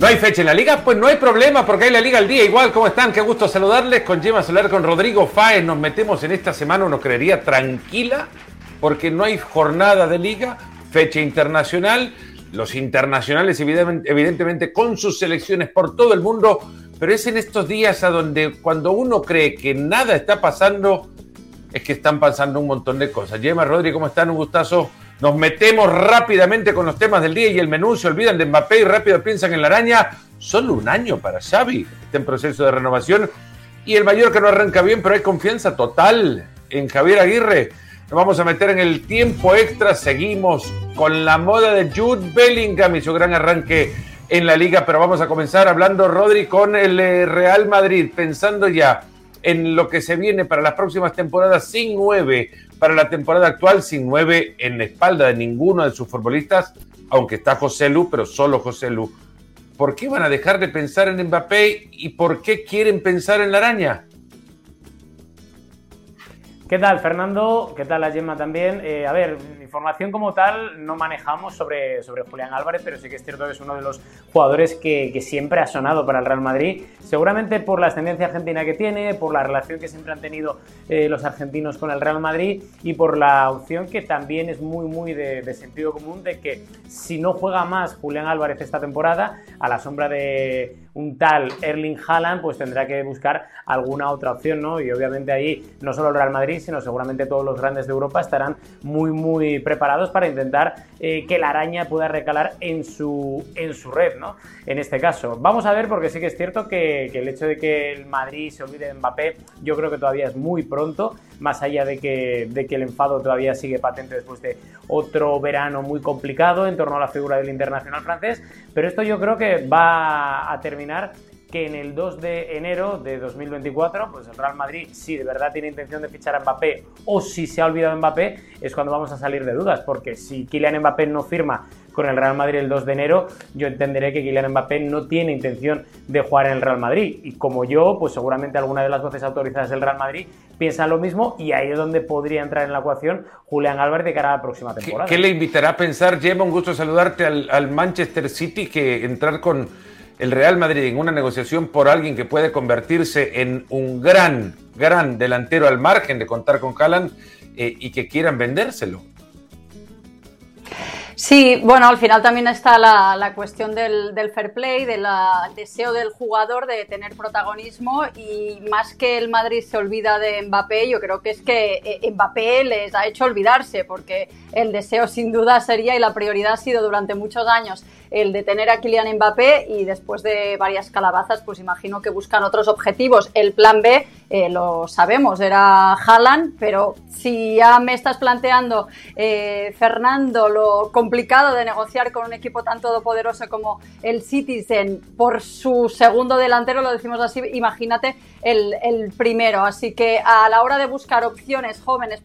¿No hay fecha en la liga? Pues no hay problema porque hay la liga al día. Igual, ¿cómo están? Qué gusto saludarles. Con Gemma Solar, con Rodrigo Fáez. Nos metemos en esta semana, uno creería, tranquila porque no hay jornada de liga, fecha internacional. Los internacionales, evidentemente, con sus selecciones por todo el mundo. Pero es en estos días a donde cuando uno cree que nada está pasando, es que están pasando un montón de cosas. Gemma, Rodrigo, ¿cómo están? Un gustazo nos metemos rápidamente con los temas del día y el menú. Se olvidan de Mbappé y rápido piensan en la araña. Solo un año para Xavi. Está en proceso de renovación. Y el mayor que no arranca bien, pero hay confianza total en Javier Aguirre. Nos vamos a meter en el tiempo extra. Seguimos con la moda de Jude Bellingham y su gran arranque en la liga. Pero vamos a comenzar hablando, Rodri, con el eh, Real Madrid. Pensando ya en lo que se viene para las próximas temporadas sin nueve para la temporada actual sin nueve en la espalda de ninguno de sus futbolistas, aunque está José Lu, pero solo José Lu. ¿Por qué van a dejar de pensar en Mbappé y por qué quieren pensar en la araña? ¿Qué tal, Fernando? ¿Qué tal, la Gemma también? Eh, a ver, información como tal no manejamos sobre, sobre Julián Álvarez, pero sí que es cierto que es uno de los jugadores que, siempre ha sonado para el Real Madrid, seguramente por la ascendencia argentina que tiene, por la relación que siempre han tenido eh, los argentinos con el Real Madrid y por la opción que también es muy, muy de, de sentido común de que si no juega más Julián Álvarez esta temporada, a la sombra de un tal Erling Haaland, pues tendrá que buscar alguna otra opción, ¿no? Y obviamente ahí no solo el Real Madrid, sino seguramente todos los grandes de Europa estarán muy, muy preparados para intentar eh, que la araña pueda recalar en su, en su red, ¿no? En este caso. Vamos a ver, porque sí que es cierto que, el hecho de que el Madrid se olvide de Mbappé, yo creo que todavía es muy pronto, más allá de que, de que el enfado todavía sigue patente después de otro verano muy complicado en torno a la figura del internacional francés, pero esto yo creo que va a terminar que en el 2 de enero de 2024, pues el Real Madrid, si de verdad tiene intención de fichar a Mbappé o si se ha olvidado Mbappé, es cuando vamos a salir de dudas, porque si Kylian Mbappé no firma con el Real Madrid el 2 de enero, yo entenderé que Kylian Mbappé no tiene intención de jugar en el Real Madrid. Y como yo, pues seguramente alguna de las voces autorizadas del Real Madrid piensa lo mismo y ahí es donde podría entrar en la ecuación Julián Álvarez de cara a la próxima temporada. ¿Qué, le invitará a pensar, Gemma? Un gusto saludarte al, al Manchester City, que entrar con el Real Madrid en una negociación por alguien que puede convertirse en un gran, gran delantero al margen de contar con Haaland eh, y que quieran vendérselo. Sí, bueno, al final también está la, cuestión del, fair play, del deseo del jugador de tener protagonismo y más que el Madrid se olvida de Mbappé, yo creo que es que eh, Mbappé les ha hecho olvidarse porque el deseo sin duda sería y la prioridad ha sido durante muchos años el de tener a Kylian Mbappé y después de varias calabazas, pues imagino que buscan otros objetivos. El plan B, eh, lo sabemos, era Haaland, pero si ya me estás planteando, eh, Fernando, lo complicado de negociar con un equipo tan todopoderoso como el Citizen por su segundo delantero, lo decimos así, imagínate el, el primero. Así que a la hora de buscar opciones jóvenes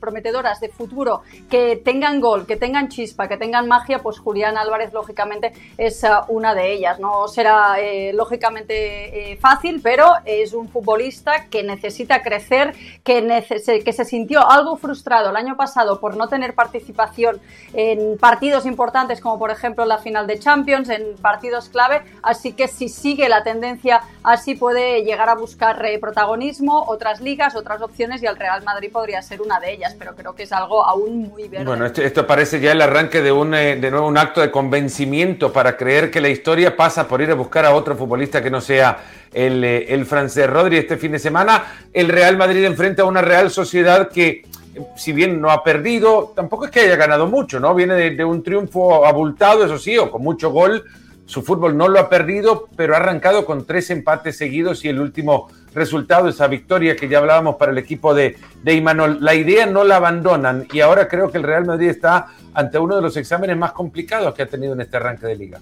prometedoras de futuro que tengan gol, que tengan chispa, que tengan magia, pues Julián Álvarez lógicamente es eh, una de ellas. No será eh, lógicamente eh, fácil, pero es un futbolista que necesita crecer, que, que se sintió algo frustrado el año pasado por no tener participación en partidos importantes como por ejemplo la final de Champions, en partidos clave, así que si sigue la tendencia así puede llegar a buscar protagonismo, otras ligas, otras opciones y el Real Madrid podría ser una de ellas, pero creo que es algo aún muy verde. Bueno, esto, parece ya el arranque de un de nuevo un acto de convención para creer que la historia pasa por ir a buscar a otro futbolista que no sea el, eh, el francés. Rodri, este fin de semana el Real Madrid enfrenta a una Real Sociedad que, si bien no ha perdido, tampoco es que haya ganado mucho, ¿no? Viene de, un triunfo abultado, eso sí, o con mucho gol. Su fútbol no lo ha perdido, pero ha arrancado con tres empates seguidos y el último resultado, esa victoria que ya hablábamos para el equipo de, de Imanol. La idea no la abandonan y ahora creo que el Real Madrid está ante uno de los exámenes más complicados que ha tenido en este arranque de liga.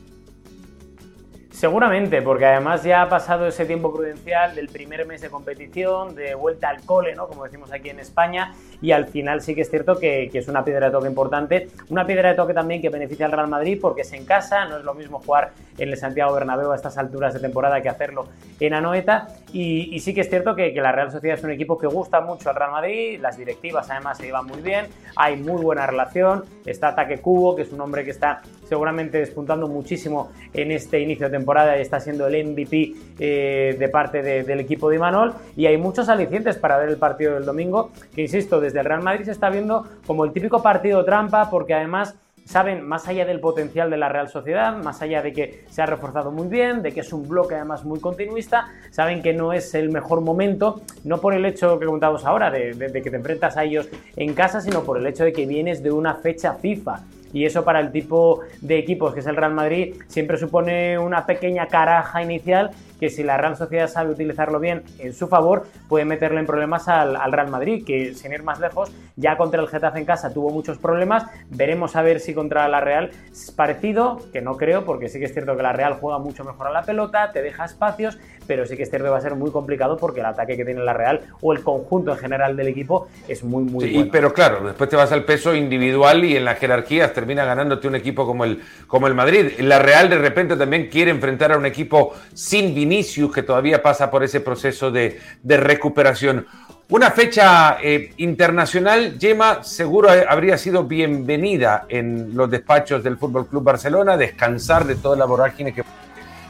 Seguramente, porque además ya ha pasado ese tiempo prudencial del primer mes de competición, de vuelta al cole, ¿no? Como decimos aquí en España, y al final sí que es cierto que, es una piedra de toque importante. Una piedra de toque también que beneficia al Real Madrid porque es en casa, no es lo mismo jugar en el Santiago Bernabéu a estas alturas de temporada que hacerlo en Anoeta. Y, sí que es cierto que, que, la Real Sociedad es un equipo que gusta mucho al Real Madrid, las directivas además se llevan muy bien, hay muy buena relación, está Ataque Cubo, que es un hombre que está seguramente despuntando muchísimo en este inicio de temporada y está siendo el MVP eh, de parte del equipo de Imanol. Y hay muchos alicientes para ver el partido del domingo, que insisto, desde el Real Madrid se está viendo como el típico partido trampa, porque además saben, más allá del potencial de la Real Sociedad, más allá de que se ha reforzado muy bien, de que es un bloque además muy continuista, saben que no es el mejor momento, no por el hecho que contamos ahora, de que te enfrentas a ellos en casa, sino por el hecho de que vienes de una fecha FIFA y eso para el tipo de equipos que es el Real Madrid siempre supone una pequeña caraja inicial que si la Real Sociedad sabe utilizarlo bien en su favor, puede meterle en problemas al, Real Madrid, que sin ir más lejos, ya contra el Getafe en casa tuvo muchos problemas. Veremos a ver si contra la Real es parecido, que no creo, porque sí que es cierto que la Real juega mucho mejor a la pelota, te deja espacios, pero sí que es cierto que va a ser muy complicado porque el ataque que tiene la Real o el conjunto en general del equipo es muy, muy sí, Pero claro, después te vas al peso individual y en las jerarquías termina ganándote un equipo como el, como el Madrid. La Real de repente también quiere enfrentar a un equipo sin Vinicius que todavía pasa por ese proceso de, recuperación. Una fecha eh, internacional, Yema, seguro habría sido bienvenida en los despachos del Fútbol Club Barcelona, descansar de toda la vorágine que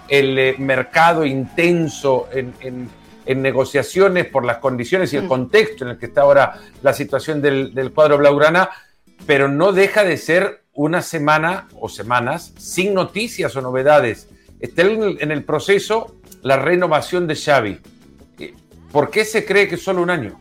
el eh, mercado intenso en, negociaciones por las condiciones y el mm. contexto en el que está ahora la situación del, del cuadro blaugrana, pero no deja de ser una semana o semanas sin noticias o novedades. Está en el proceso la renovación de Xavi. ¿Por qué se cree que es solo un año?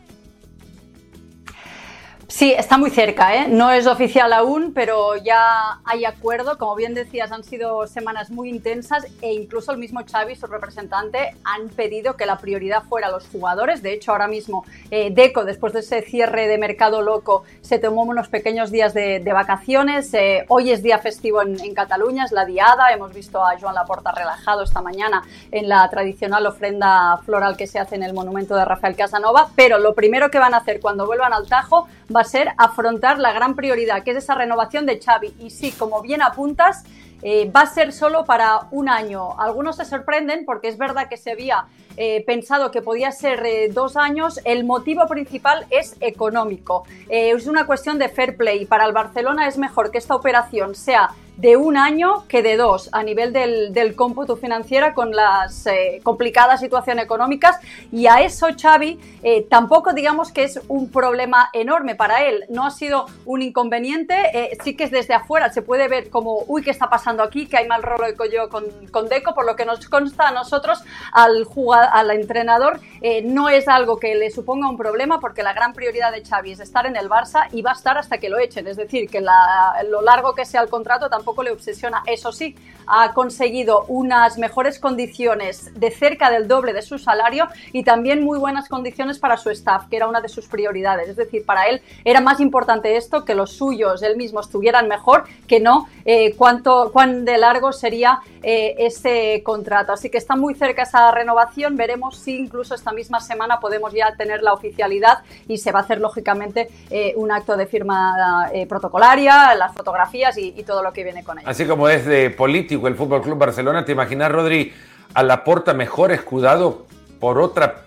Sí, está muy cerca, ¿eh? no es oficial aún, pero ya hay acuerdo. Como bien decías, han sido semanas muy intensas e incluso el mismo Xavi, su representante, han pedido que la prioridad fuera los jugadores. De hecho, ahora mismo eh, Deco, después de ese cierre de mercado loco, se tomó unos pequeños días de, vacaciones. Eh, hoy es día festivo en, en, Cataluña, es la diada. Hemos visto a Joan Laporta relajado esta mañana en la tradicional ofrenda floral que se hace en el monumento de Rafael Casanova. Pero lo primero que van a hacer cuando vuelvan al Tajo va a ser afrontar la gran prioridad, que es esa renovación de Xavi. Y sí, como bien apuntas, eh, va a ser solo para un año. Algunos se sorprenden porque es verdad que se había eh, pensado que podía ser eh, dos años. El motivo principal es económico. es una cuestión de fair play. Para el Barcelona es mejor que esta operación sea de un año que de dos a nivel del, del cómputo financiera con las eh, complicadas situaciones económicas. Y a eso Xavi eh, tampoco digamos que es un problema enorme para él, no ha sido un inconveniente, eh, sí que es desde afuera se puede ver como, uy, ¿qué está pasando aquí? Que hay mal rollo yo con, con Deco, por lo que nos consta a nosotros, al, jugador, al entrenador, no es algo que le suponga un problema porque la gran prioridad de Xavi es estar en el Barça y va a estar hasta que lo echen, es decir, que lo largo que sea el contrato tampoco le obsesiona. Eso sí, ha conseguido unas mejores condiciones de cerca del doble de su salario y también muy buenas condiciones para su staff, que era una de sus prioridades. Es decir, para él era más importante esto, que los suyos, él mismo, estuvieran mejor, que no eh, cuánto, cuán de largo sería eh, ese contrato. Así que está muy cerca esa renovación. Veremos si incluso esta misma semana podemos ya tener la oficialidad y se va a hacer lógicamente eh, un acto de firma protocolaria, las fotografías y, y todo lo que viene Así como es de político el Fútbol Club Barcelona, ¿te imaginas, Rodri, a la porta mejor escudado por otra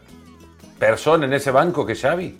persona en ese banco que Xavi?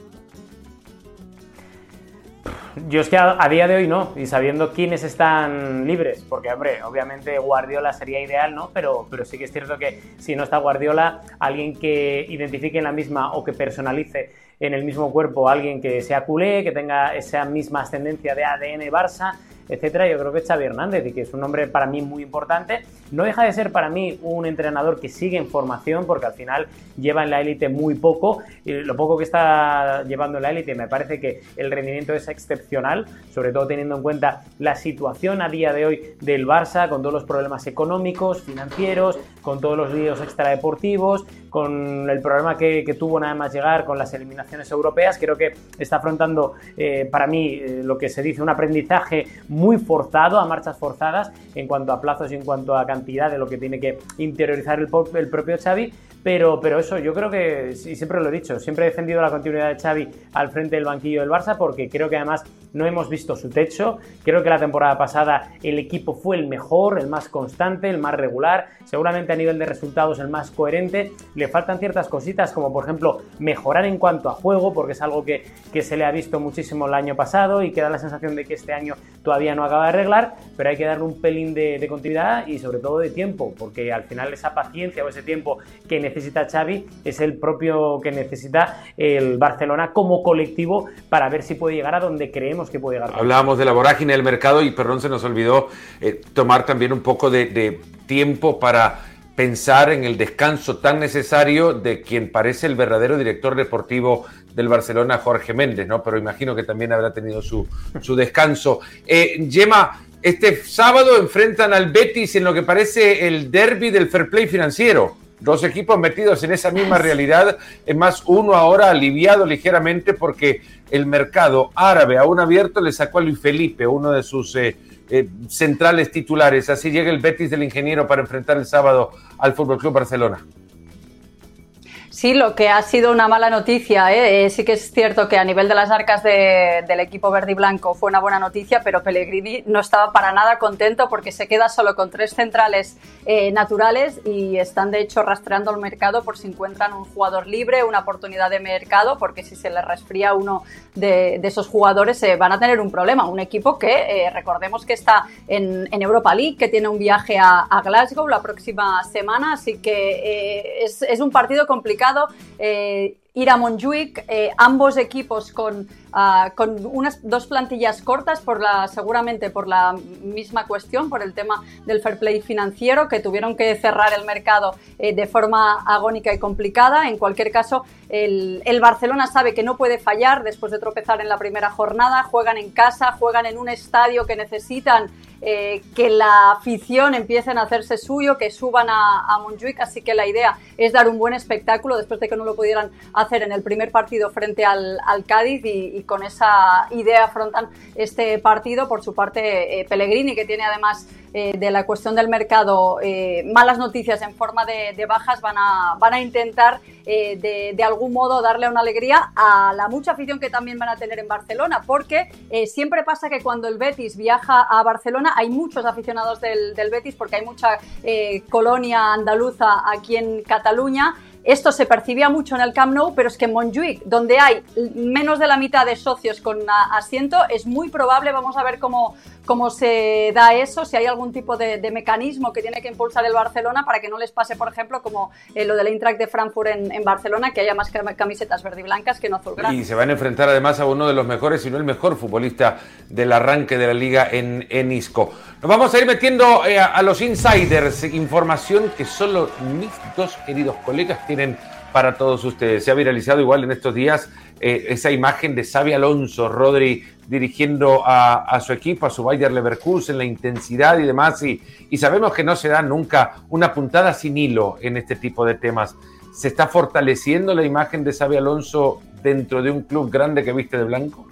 Yo es que a, día de hoy no, y sabiendo quiénes están libres, porque hombre, obviamente Guardiola sería ideal, ¿no? Pero, pero sí que es cierto que si no está Guardiola, alguien que identifique en la misma o que personalice en el mismo cuerpo alguien que sea culé, que tenga esa misma ascendencia de ADN Barça, etcétera, yo creo que es Xavi Hernández y que es un nombre para mí muy importante. No deja de ser para mí un entrenador que sigue en formación porque al final lleva en la élite muy poco y lo poco que está llevando en la élite me parece que el rendimiento es excepcional, sobre todo teniendo en cuenta la situación a día de hoy del Barça con todos los problemas económicos, financieros, con todos los líos extradeportivos, con el problema que, que tuvo nada más llegar con las eliminaciones europeas. Creo que está afrontando, eh, para mí, eh, lo que se dice un aprendizaje muy forzado, a marchas forzadas, en cuanto a plazos y en cuanto a cantidad de lo que tiene que interiorizar el, el propio Xavi. Pero, pero eso, yo creo que, y siempre lo he dicho, siempre he defendido la continuidad de Xavi al frente del banquillo del Barça porque creo que además no hemos visto su techo. Creo que la temporada pasada el equipo fue el mejor, el más constante, el más regular, seguramente a nivel de resultados el más coherente. Le faltan ciertas cositas como por ejemplo mejorar en cuanto a juego porque es algo que, que se le ha visto muchísimo el año pasado y que da la sensación de que este año todavía no acaba de arreglar, pero hay que darle un pelín de, de continuidad y sobre todo de tiempo porque al final esa paciencia o ese tiempo que necesita necesita Xavi es el propio que necesita el Barcelona como colectivo para ver si puede llegar a donde creemos que puede llegar. Hablábamos de la vorágine del mercado y perdón, se nos olvidó eh, tomar también un poco de, tiempo para pensar en el descanso tan necesario de quien parece el verdadero director deportivo del Barcelona, Jorge Méndez, ¿no? Pero imagino que también habrá tenido su, descanso. Eh, Gemma, este sábado enfrentan al Betis en lo que parece el derby del fair play financiero dos equipos metidos en esa misma realidad, es más, uno ahora aliviado ligeramente porque el mercado árabe aún abierto le sacó a Luis Felipe, uno de sus eh, eh, centrales titulares. Así llega el Betis del ingeniero para enfrentar el sábado al Fútbol Club Barcelona. Sí, lo que ha sido una mala noticia, ¿eh? ¿eh? sí que es cierto que a nivel de las arcas del equipo verde y blanco fue una buena noticia, pero Pellegrini no estaba para nada contento porque se queda solo con tres centrales eh, naturales y están de hecho rastreando el mercado por si encuentran un jugador libre, una oportunidad de mercado, porque si se les resfría uno de, esos jugadores eh, van a tener un problema. Un equipo que recordemos que está en, Europa League, que tiene un viaje a, Glasgow la próxima semana, así que es un partido complicado ir a Montjuic, ambos equipos con, ah, con, unas dos plantillas cortas, por la, seguramente por la misma cuestión, por el tema del fair play financiero, que tuvieron que cerrar el mercado eh, de forma agónica y complicada. En cualquier caso, el, el, Barcelona sabe que no puede fallar después de tropezar en la primera jornada, juegan en casa, juegan en un estadio que necesitan eh, que la afición empiece a hacerse suyo, que suban a, a así que la idea es dar un buen espectáculo después de que no lo pudieran hacer en el primer partido frente al, Cádiz y, con esa idea afrontan este partido. Por su parte, eh, Pellegrini, que tiene además eh, de la cuestión del mercado malas noticias en forma de, bajas, van a, van a intentar de, de, algún modo darle una alegría a la mucha afición que también van a tener en Barcelona, porque siempre pasa que cuando el Betis viaja a Barcelona hay muchos aficionados del, Betis porque hay mucha eh, colonia andaluza aquí en Cataluña. Esto se percibía mucho en el Camp Nou, pero es que en Montjuic, donde hay menos de la mitad de socios con asiento, es muy probable, vamos a ver cómo, cómo se da eso, si hay algún tipo de, mecanismo que tiene que impulsar el Barcelona para que no les pase, por ejemplo, como eh, lo del Eintracht de Frankfurt en, Barcelona, que haya más camisetas verde y blancas que no azulgrana. Y se van a enfrentar además a uno de los mejores, si no el mejor futbolista del arranque de la liga en, en Isco. Nos vamos a ir metiendo eh, a, los insiders, información que solo mis dos queridos colegas tienen para todos ustedes. Se ha viralizado igual en estos días eh, esa imagen de Xavi Alonso, Rodri dirigiendo a, su equipo, a su Bayer Leverkusen, la intensidad y demás, y, y sabemos que no se da nunca una puntada sin hilo en este tipo de temas. ¿Se está fortaleciendo la imagen de Xavi Alonso dentro de un club grande que viste de blanco?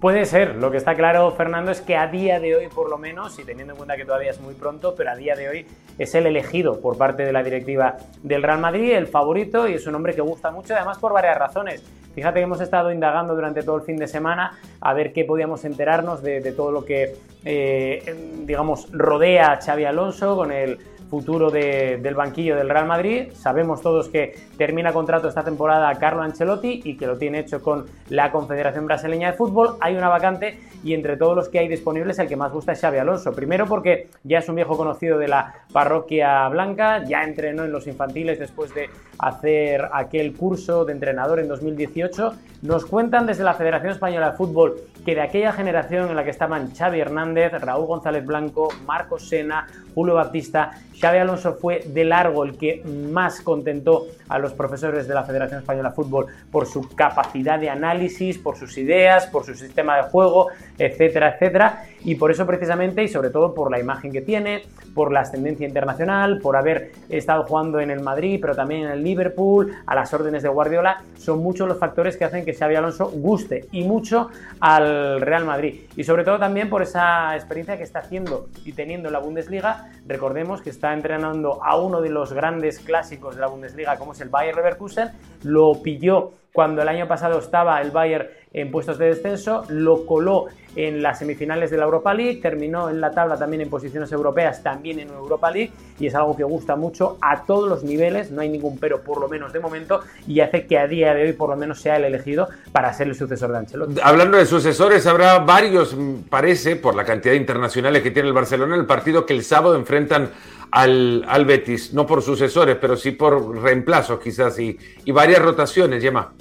Puede ser, lo que está claro, Fernando, es que a día de hoy, por lo menos, y teniendo en cuenta que todavía es muy pronto, pero a día de hoy es el elegido por parte de la directiva del Real Madrid, el favorito, y es un hombre que gusta mucho, además por varias razones. Fíjate que hemos estado indagando durante todo el fin de semana a ver qué podíamos enterarnos de, todo lo que, eh, digamos, rodea a Xavi Alonso con el futuro del banquillo del Real Madrid. Sabemos todos que termina contrato esta temporada Carlo Ancelotti y que lo tiene hecho con la Confederación Brasileña de Fútbol. Hay una vacante y entre todos los que hay disponibles el que más gusta es Xavi Alonso. Primero porque ya es un viejo conocido de la parroquia blanca, ya entrenó en los infantiles después de hacer aquel curso de entrenador en 2018. Nos cuentan desde la Federación Española de Fútbol que de aquella generación en la que estaban Xavi Hernández, Raúl González Blanco, Marcos Sena, Julio Baptista, Xavi Alonso fue de largo el que más contentó a los profesores de la Federación Española de Fútbol por su capacidad de análisis, por sus ideas, por su sistema de juego, etcétera, etcétera. Y por eso precisamente, y sobre todo por la imagen que tiene, por la ascendencia internacional, por haber estado jugando en el Madrid, pero también en el Liverpool, a las órdenes de Guardiola, son muchos los factores que hacen que Xavi Alonso guste y mucho al Real Madrid. Y sobre todo también por esa experiencia que está haciendo y teniendo en la Bundesliga. Recordemos que está entrenando a uno de los grandes clásicos de la Bundesliga, como es el Bayer Leverkusen, lo pilló cuando el año pasado estaba el Bayern en puestos de descenso, lo coló en las semifinales de la Europa League, terminó en la tabla también en posiciones europeas, también en Europa League, y es algo que gusta mucho a todos los niveles, no hay ningún pero por lo menos de momento, y hace que a día de hoy por lo menos sea el elegido para ser el sucesor de Ancelotti. Hablando de sucesores, habrá varios, parece, por la cantidad de internacionales que tiene el Barcelona, el partido que el sábado enfrentan al, al Betis, no por sucesores, pero sí por reemplazos quizás y, y varias rotaciones, Gemma.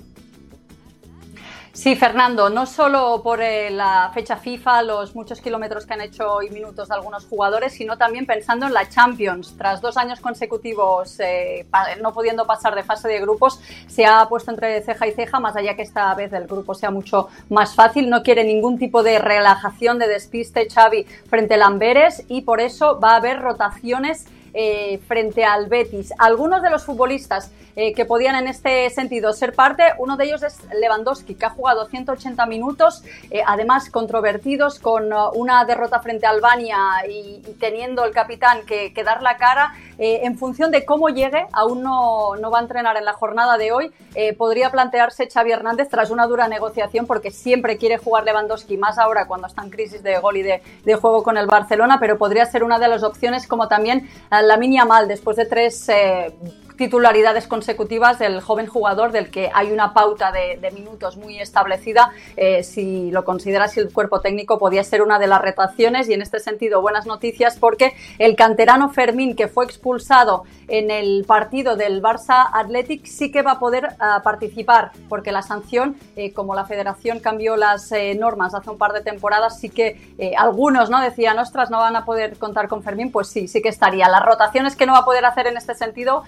Sí, Fernando, no solo por eh, la fecha FIFA, los muchos kilómetros que han hecho y minutos de algunos jugadores, sino también pensando en la Champions. Tras dos años consecutivos eh, no pudiendo pasar de fase de grupos, se ha puesto entre ceja y ceja, más allá que esta vez el grupo sea mucho más fácil. No quiere ningún tipo de relajación, de despiste Xavi frente a Amberes y por eso va a haber rotaciones eh, frente al Betis. Algunos de los futbolistas eh, que podían en este sentido ser parte, uno de ellos es Lewandowski, que ha jugado 180 minutos, eh, además controvertidos con uh, una derrota frente a Albania y, teniendo el capitán que, dar la cara. En función de cómo llegue, aún no, no, va a entrenar en la jornada de hoy, podría plantearse Xavi Hernández tras una dura negociación porque siempre quiere jugar Lewandowski, más ahora cuando está en crisis de gol y de, de juego con el Barcelona, pero podría ser una de las opciones como también la Minia Mal, después de tres eh, titularidades consecutivas del joven jugador del que hay una pauta de, minutos muy establecida. Eh, si lo consideras el cuerpo técnico, podía ser una de las retaciones y en este sentido buenas noticias porque el canterano Fermín que fue expulsado en el partido del Barça Athletic sí que va a poder ah, participar porque la sanción, eh, como la federación cambió las eh, normas hace un par de temporadas, sí que algunos no decían, ostras, no van a poder contar con Fermín, pues sí, sí que estaría. Las rotaciones que no va a poder hacer en este sentido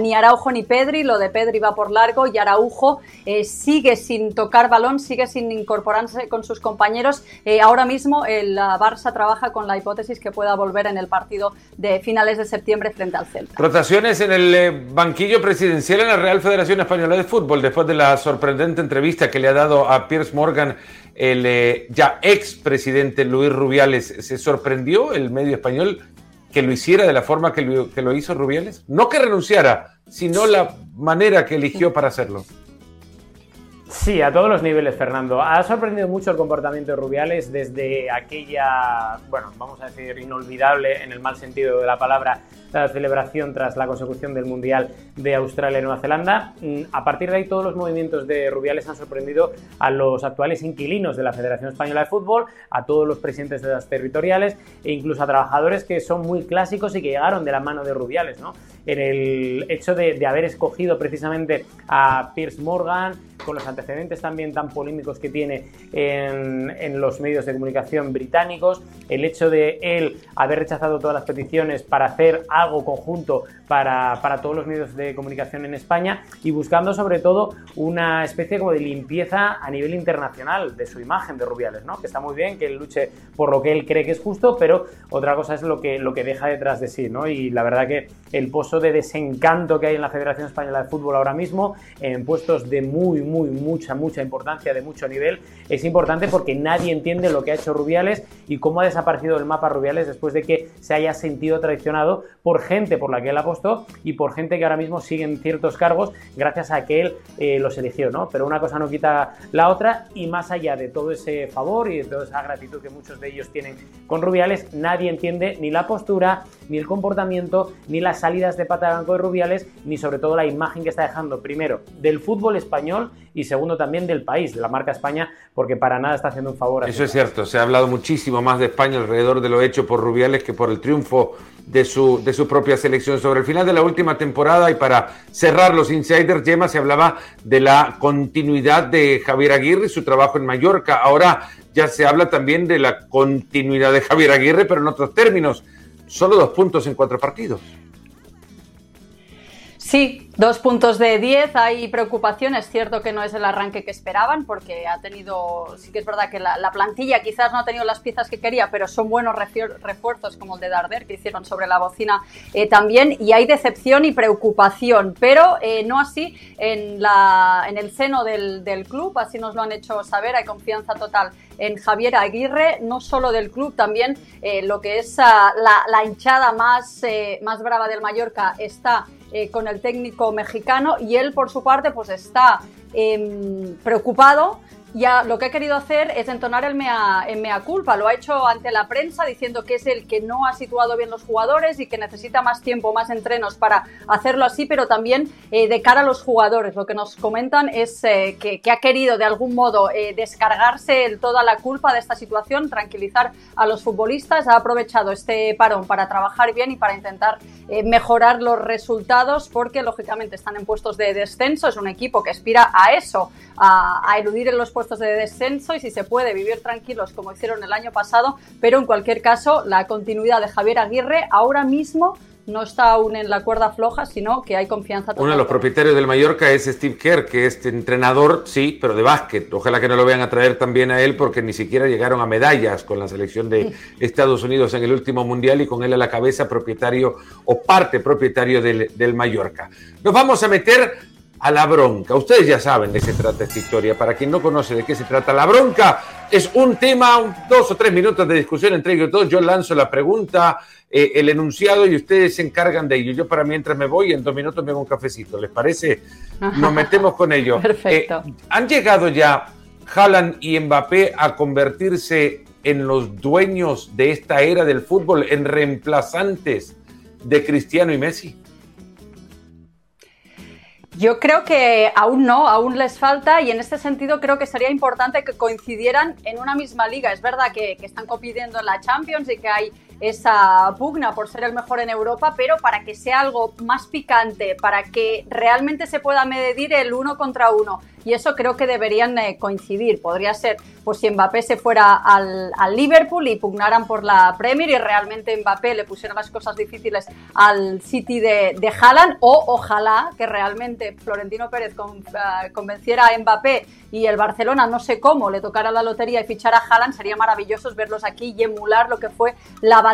ni Araujo ni Pedri, lo de Pedri va por largo y Araujo eh, sigue sin tocar balón, sigue sin incorporarse con sus compañeros. Eh, ahora mismo el Barça trabaja con la hipótesis que pueda volver en el partido de finales de septiembre frente al Celta. Rotaciones en el eh, banquillo presidencial en la Real Federación Española de Fútbol después de la sorprendente entrevista que le ha dado a Piers Morgan el ya ex presidente Luis Rubiales. ¿Se sorprendió el medio español que lo hiciera de la forma que lo, hizo Rubiales? No que renunciara, sino la manera que eligió para hacerlo. Sí, a todos los niveles, Fernando. Ha sorprendido mucho el comportamiento de Rubiales desde aquella, bueno, vamos a decir, inolvidable en el mal sentido de la palabra, la celebración tras la consecución del Mundial de Australia y Nueva Zelanda. Mm, a partir de ahí, todos los movimientos de Rubiales han sorprendido a los actuales inquilinos de la Federación Española de Fútbol, a todos los presidentes de las territoriales e incluso a trabajadores que son muy clásicos y que llegaron de la mano de Rubiales, ¿no? En el hecho de, haber escogido precisamente a Piers Morgan, con los antecedentes también tan polémicos que tiene en, en, los medios de comunicación británicos, el hecho de él haber rechazado todas las peticiones para hacer algo conjunto para, para, todos los medios de comunicación en España y buscando sobre todo una especie como de limpieza a nivel internacional de su imagen de Rubiales, ¿no? que está muy bien que él luche por lo que él cree que es justo, pero otra cosa es lo que, lo que deja detrás de sí, ¿no? y la verdad que el pozo de desencanto que hay en la Federación Española de Fútbol ahora mismo, en puestos de muy, muy, mucha, mucha importancia, de mucho nivel, es importante porque nadie entiende lo que ha hecho Rubiales y cómo ha desaparecido el mapa Rubiales después de que se haya sentido traicionado por gente por la que él apostó y por gente que ahora mismo sigue en ciertos cargos gracias a que él eh, los eligió, ¿no? Pero una cosa no quita la otra y más allá de todo ese favor y de toda esa gratitud que muchos de ellos tienen con Rubiales, nadie entiende ni la postura, ni el comportamiento, ni las salidas de pata de banco de Rubiales, ni sobre todo la imagen que está dejando primero del fútbol español y segundo también del país, de la marca España, porque para nada está haciendo un favor. A Eso es cierto, se ha hablado muchísimo más de España alrededor de lo hecho por Rubiales que por el triunfo de su, de su propia selección. Sobre el final de la última temporada y para cerrar los insiders, Gemma, se hablaba de la continuidad de Javier Aguirre y su trabajo en Mallorca. Ahora ya se habla también de la continuidad de Javier Aguirre, pero en otros términos solo dos puntos en cuatro partidos. Sí, dos puntos de diez. Hay preocupación. Es cierto que no es el arranque que esperaban, porque ha tenido. Sí que es verdad que la, plantilla quizás no ha tenido las piezas que quería, pero son buenos refuerzos como el de Darder que hicieron sobre la bocina eh, también. Y hay decepción y preocupación, pero eh, no así en, la, en el seno del, club. Así nos lo han hecho saber. Hay confianza total en Javier Aguirre, no solo del club, también eh, lo que es ah, la, la, hinchada más, más brava del Mallorca está eh, con el técnico mexicano y él por su parte pues está em, preocupado ya lo que ha querido hacer es entonar el mea, mea culpa. Lo ha hecho ante la prensa diciendo que es el que no ha situado bien los jugadores y que necesita más tiempo, más entrenos para hacerlo así, pero también eh, de cara a los jugadores. Lo que nos comentan es eh, que, ha querido de algún modo eh, descargarse toda la culpa de esta situación, tranquilizar a los futbolistas. Ha aprovechado este parón para trabajar bien y para intentar mejorar los resultados porque lógicamente están en puestos de descenso. Es un equipo que aspira a eso, a, a eludir en los puestos de descenso y si se puede vivir tranquilos como hicieron el año pasado, pero en cualquier caso la continuidad de Javier Aguirre ahora mismo no está aún en la cuerda floja, sino que hay confianza. Uno de los propietarios del Mallorca es Steve Kerr, que es entrenador, sí, pero de básquet. Ojalá que no lo vean a traer también a él, porque ni siquiera llegaron a medallas con la selección de Estados Unidos en el último mundial y con él a la cabeza propietario o parte propietario del, del Mallorca. Nos vamos a meter a la bronca. Ustedes ya saben de qué se trata esta historia. Para quien no conoce de qué se trata la bronca, es un tema, dos o tres minutos de discusión entre ellos todos. Yo lanzo la pregunta, eh, el enunciado y ustedes se encargan de ello. Yo para mientras me voy, en dos minutos me hago un cafecito. ¿Les parece? Nos metemos con ello. Perfecto. Eh, ¿Han llegado ya Haaland y Mbappé a convertirse en los dueños de esta era del fútbol, en reemplazantes de Cristiano y Messi? Yo creo que aún no, aún les falta y en este sentido creo que sería importante que coincidieran en una misma liga. Es verdad que, están compitiendo en la Champions y que hay esa pugna por ser el mejor en Europa, pero para que sea algo más picante, para que realmente se pueda medir el uno contra uno. Y eso creo que deberían eh, coincidir. Podría ser, pues si Mbappé se fuera al, Liverpool y pugnaran por la Premier y realmente Mbappé le pusiera las cosas difíciles al City de, de Haaland, o ojalá que realmente Florentino Pérez eh, convenciera a Mbappé y el Barcelona, no sé cómo, le tocara la lotería y fichara a Haaland, sería maravilloso verlos aquí y emular lo que fue la batalla,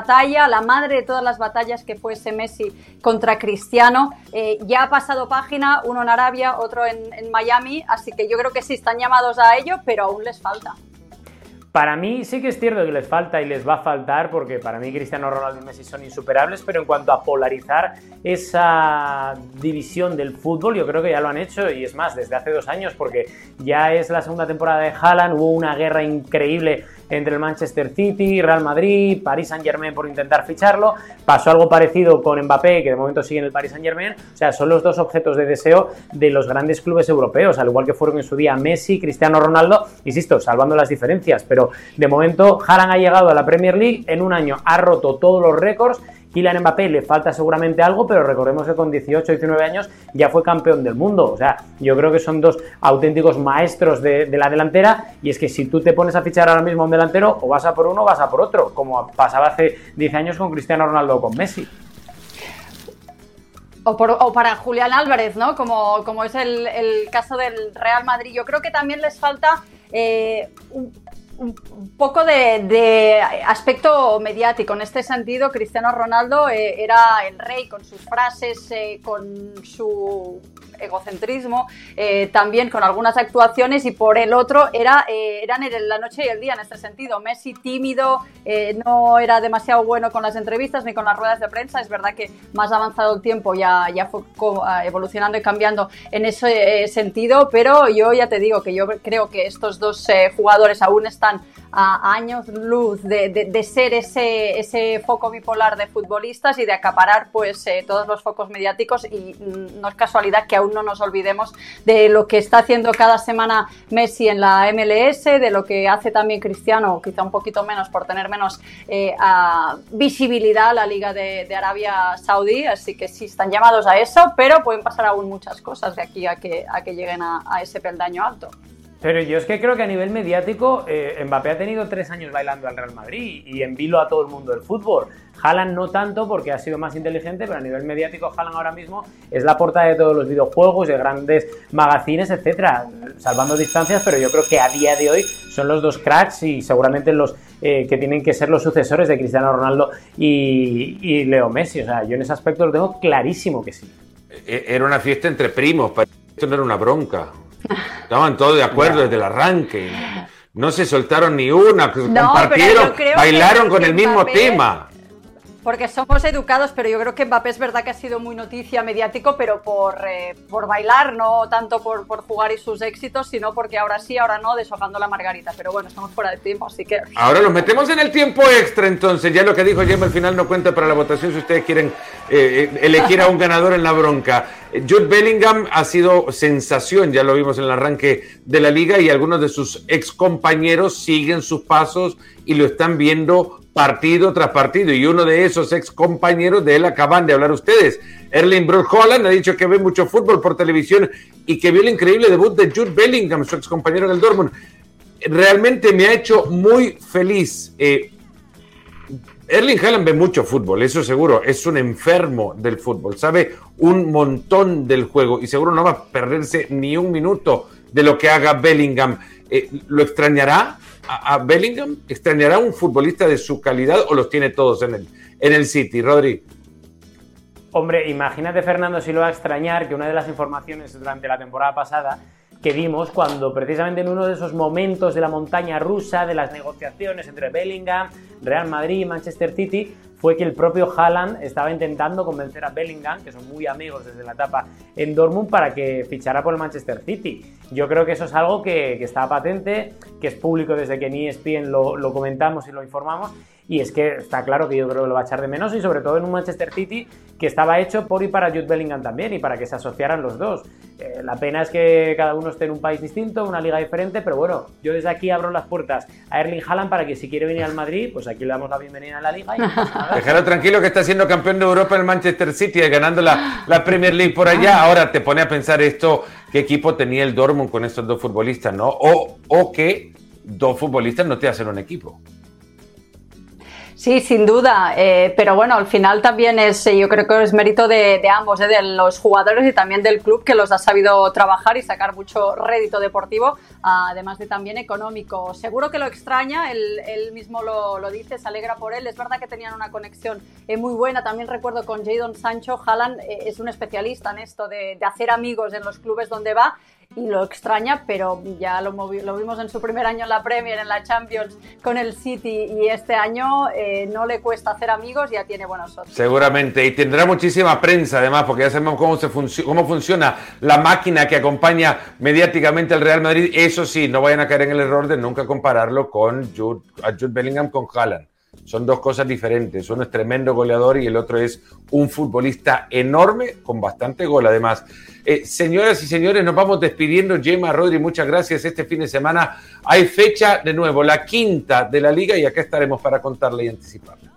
la madre de todas las batallas que fue ese Messi contra Cristiano. Eh, ya ha pasado página, uno en Arabia, otro en, en Miami, así que yo creo que sí están llamados a ello, pero aún les falta. Para mí sí que es cierto que les falta y les va a faltar porque para mí Cristiano Ronaldo y Messi son insuperables, pero en cuanto a polarizar esa división del fútbol, yo creo que ya lo han hecho y es más, desde hace dos años, porque ya es la segunda temporada de Haaland, hubo una guerra increíble entre el Manchester City, Real Madrid, Paris Saint Germain por intentar ficharlo. Pasó algo parecido con Mbappé, que de momento sigue en el Paris Saint Germain. O sea, son los dos objetos de deseo de los grandes clubes europeos, al igual que fueron en su día Messi, Cristiano Ronaldo, insisto, salvando las diferencias. Pero de momento, Haaland ha llegado a la Premier League en un año, ha roto todos los récords Kylian Mbappé le falta seguramente algo, pero recordemos que con 18, 19 años ya fue campeón del mundo. O sea, yo creo que son dos auténticos maestros de, la delantera. Y es que si tú te pones a fichar ahora mismo un delantero, o vas a por uno o vas a por otro, como pasaba hace 10 años con Cristiano Ronaldo o con Messi. O, para Julián Álvarez, ¿no? Como, como es el, caso del Real Madrid. Yo creo que también les falta eh, un, un poco de, aspecto mediático. En este sentido, Cristiano Ronaldo eh, era el rey con sus frases, eh, con su egocentrismo, eh, también con algunas actuaciones y por el otro era, eran la noche y el día en este sentido. Messi tímido, no era demasiado bueno con las entrevistas ni con las ruedas de prensa. Es verdad que más avanzado el tiempo ya, ya fue evolucionando y cambiando en ese sentido, pero yo ya te digo que yo creo que estos dos jugadores aún están a años luz de, ser ese, ese, foco bipolar de futbolistas y de acaparar pues eh, todos los focos mediáticos y mm, no es casualidad que aún no nos olvidemos de lo que está haciendo cada semana Messi en la MLS, de lo que hace también Cristiano, quizá un poquito menos por tener menos eh, visibilidad la Liga de, Arabia Saudí, así que sí están llamados a eso, pero pueden pasar aún muchas cosas de aquí a que, a que lleguen a ese peldaño alto. Pero yo es que creo que a nivel mediático, eh, Mbappé ha tenido tres años bailando al Real Madrid y en vilo a todo el mundo del fútbol. Haaland no tanto porque ha sido más inteligente, pero a nivel mediático Haaland ahora mismo es la portada de todos los videojuegos, de grandes magazines, etcétera, salvando distancias, pero yo creo que a día de hoy son los dos cracks y seguramente los eh, que tienen que ser los sucesores de Cristiano Ronaldo y, y Leo Messi. O sea, yo en ese aspecto lo tengo clarísimo que sí. E-, era una fiesta entre primos, esto no era una bronca. Estaban todos de acuerdo desde el arranque. No se soltaron ni una, compartieron, bailaron con el mismo tema porque somos educados, pero yo creo que Mbappé es verdad que ha sido muy noticia mediático, pero por, eh, por bailar, no tanto por, por, jugar y sus éxitos, sino porque ahora sí, ahora no, deshojando la margarita. Pero bueno, estamos fuera de tiempo, así que... Ahora los metemos en el tiempo extra, entonces. Ya lo que dijo Gemma al final no cuenta para la votación si ustedes quieren eh, eh, elegir a un ganador en la bronca. Jude Bellingham ha sido sensación, ya lo vimos en el arranque de la liga, y algunos de sus ex compañeros siguen sus pasos y lo están viendo partido tras partido. Y uno de esos ex compañeros de él acaban de hablar ustedes. Erling Brook Holland ha dicho que ve mucho fútbol por televisión y que vio el increíble debut de Jude Bellingham, su ex compañero del Dortmund. Realmente me ha hecho muy feliz. Eh, Erling Haaland ve mucho fútbol, eso seguro, es un enfermo del fútbol, sabe un montón del juego y seguro no va a perderse ni un minuto de lo que haga Bellingham. Eh, ¿Lo extrañará? a, Bellingham? ¿Extrañará un futbolista de su calidad o los tiene todos en el, en el City, Rodri? Hombre, imagínate, Fernando, si lo va a extrañar que una de las informaciones durante la temporada pasada que vimos cuando precisamente en uno de esos momentos de la montaña rusa, de las negociaciones entre Bellingham, Real Madrid y Manchester City, fue que el propio Haaland estaba intentando convencer a Bellingham, que son muy amigos desde la etapa en Dortmund, para que fichara por el Manchester City. Yo creo que eso es algo que, está patente, que es público desde que en ESPN lo, lo comentamos y lo informamos, y es que está claro que yo creo que lo va a echar de menos y sobre todo en un Manchester City que estaba hecho por y para Jude Bellingham también y para que se asociaran los dos. Eh, la pena es que cada uno esté en un país distinto, una liga diferente, pero bueno, yo desde aquí abro las puertas a Erling Haaland para que si quiere venir al Madrid, pues aquí le damos la bienvenida a la liga. Y tranquilo que está siendo campeón de Europa en el Manchester City, ganando la, la Premier League por allá. Ahora te pone a pensar esto, qué equipo tenía el Dortmund con estos dos futbolistas, ¿no? O, o que dos futbolistas no te hacen un equipo. Sí, sin duda, eh, pero bueno, al final también es, eh, yo creo que es mérito de, ambos, eh, de los jugadores y también del club que los ha sabido trabajar y sacar mucho rédito deportivo, además de también económico. Seguro que lo extraña, él, mismo lo, dice, se alegra por él. Es verdad que tenían una conexión muy buena, también recuerdo con Jadon Sancho, Haaland es un especialista en esto de, de hacer amigos en los clubes donde va y lo extraña, pero ya lo, lo, vimos en su primer año en la Premier, en la Champions con el City y este año eh, no le cuesta hacer amigos, ya tiene buenos socios. Seguramente, y tendrá muchísima prensa además, porque ya sabemos cómo, se cómo funciona la máquina que acompaña mediáticamente al Real Madrid. Eso sí, no vayan a caer en el error de nunca compararlo con Jude, Jude Bellingham con Haaland. Son dos cosas diferentes. Uno es tremendo goleador y el otro es un futbolista enorme con bastante gol además. Eh, señoras y señores, nos vamos despidiendo. Gemma, Rodri, muchas gracias. Este fin de semana hay fecha de nuevo, la quinta de la liga y acá estaremos para contarle y anticiparle.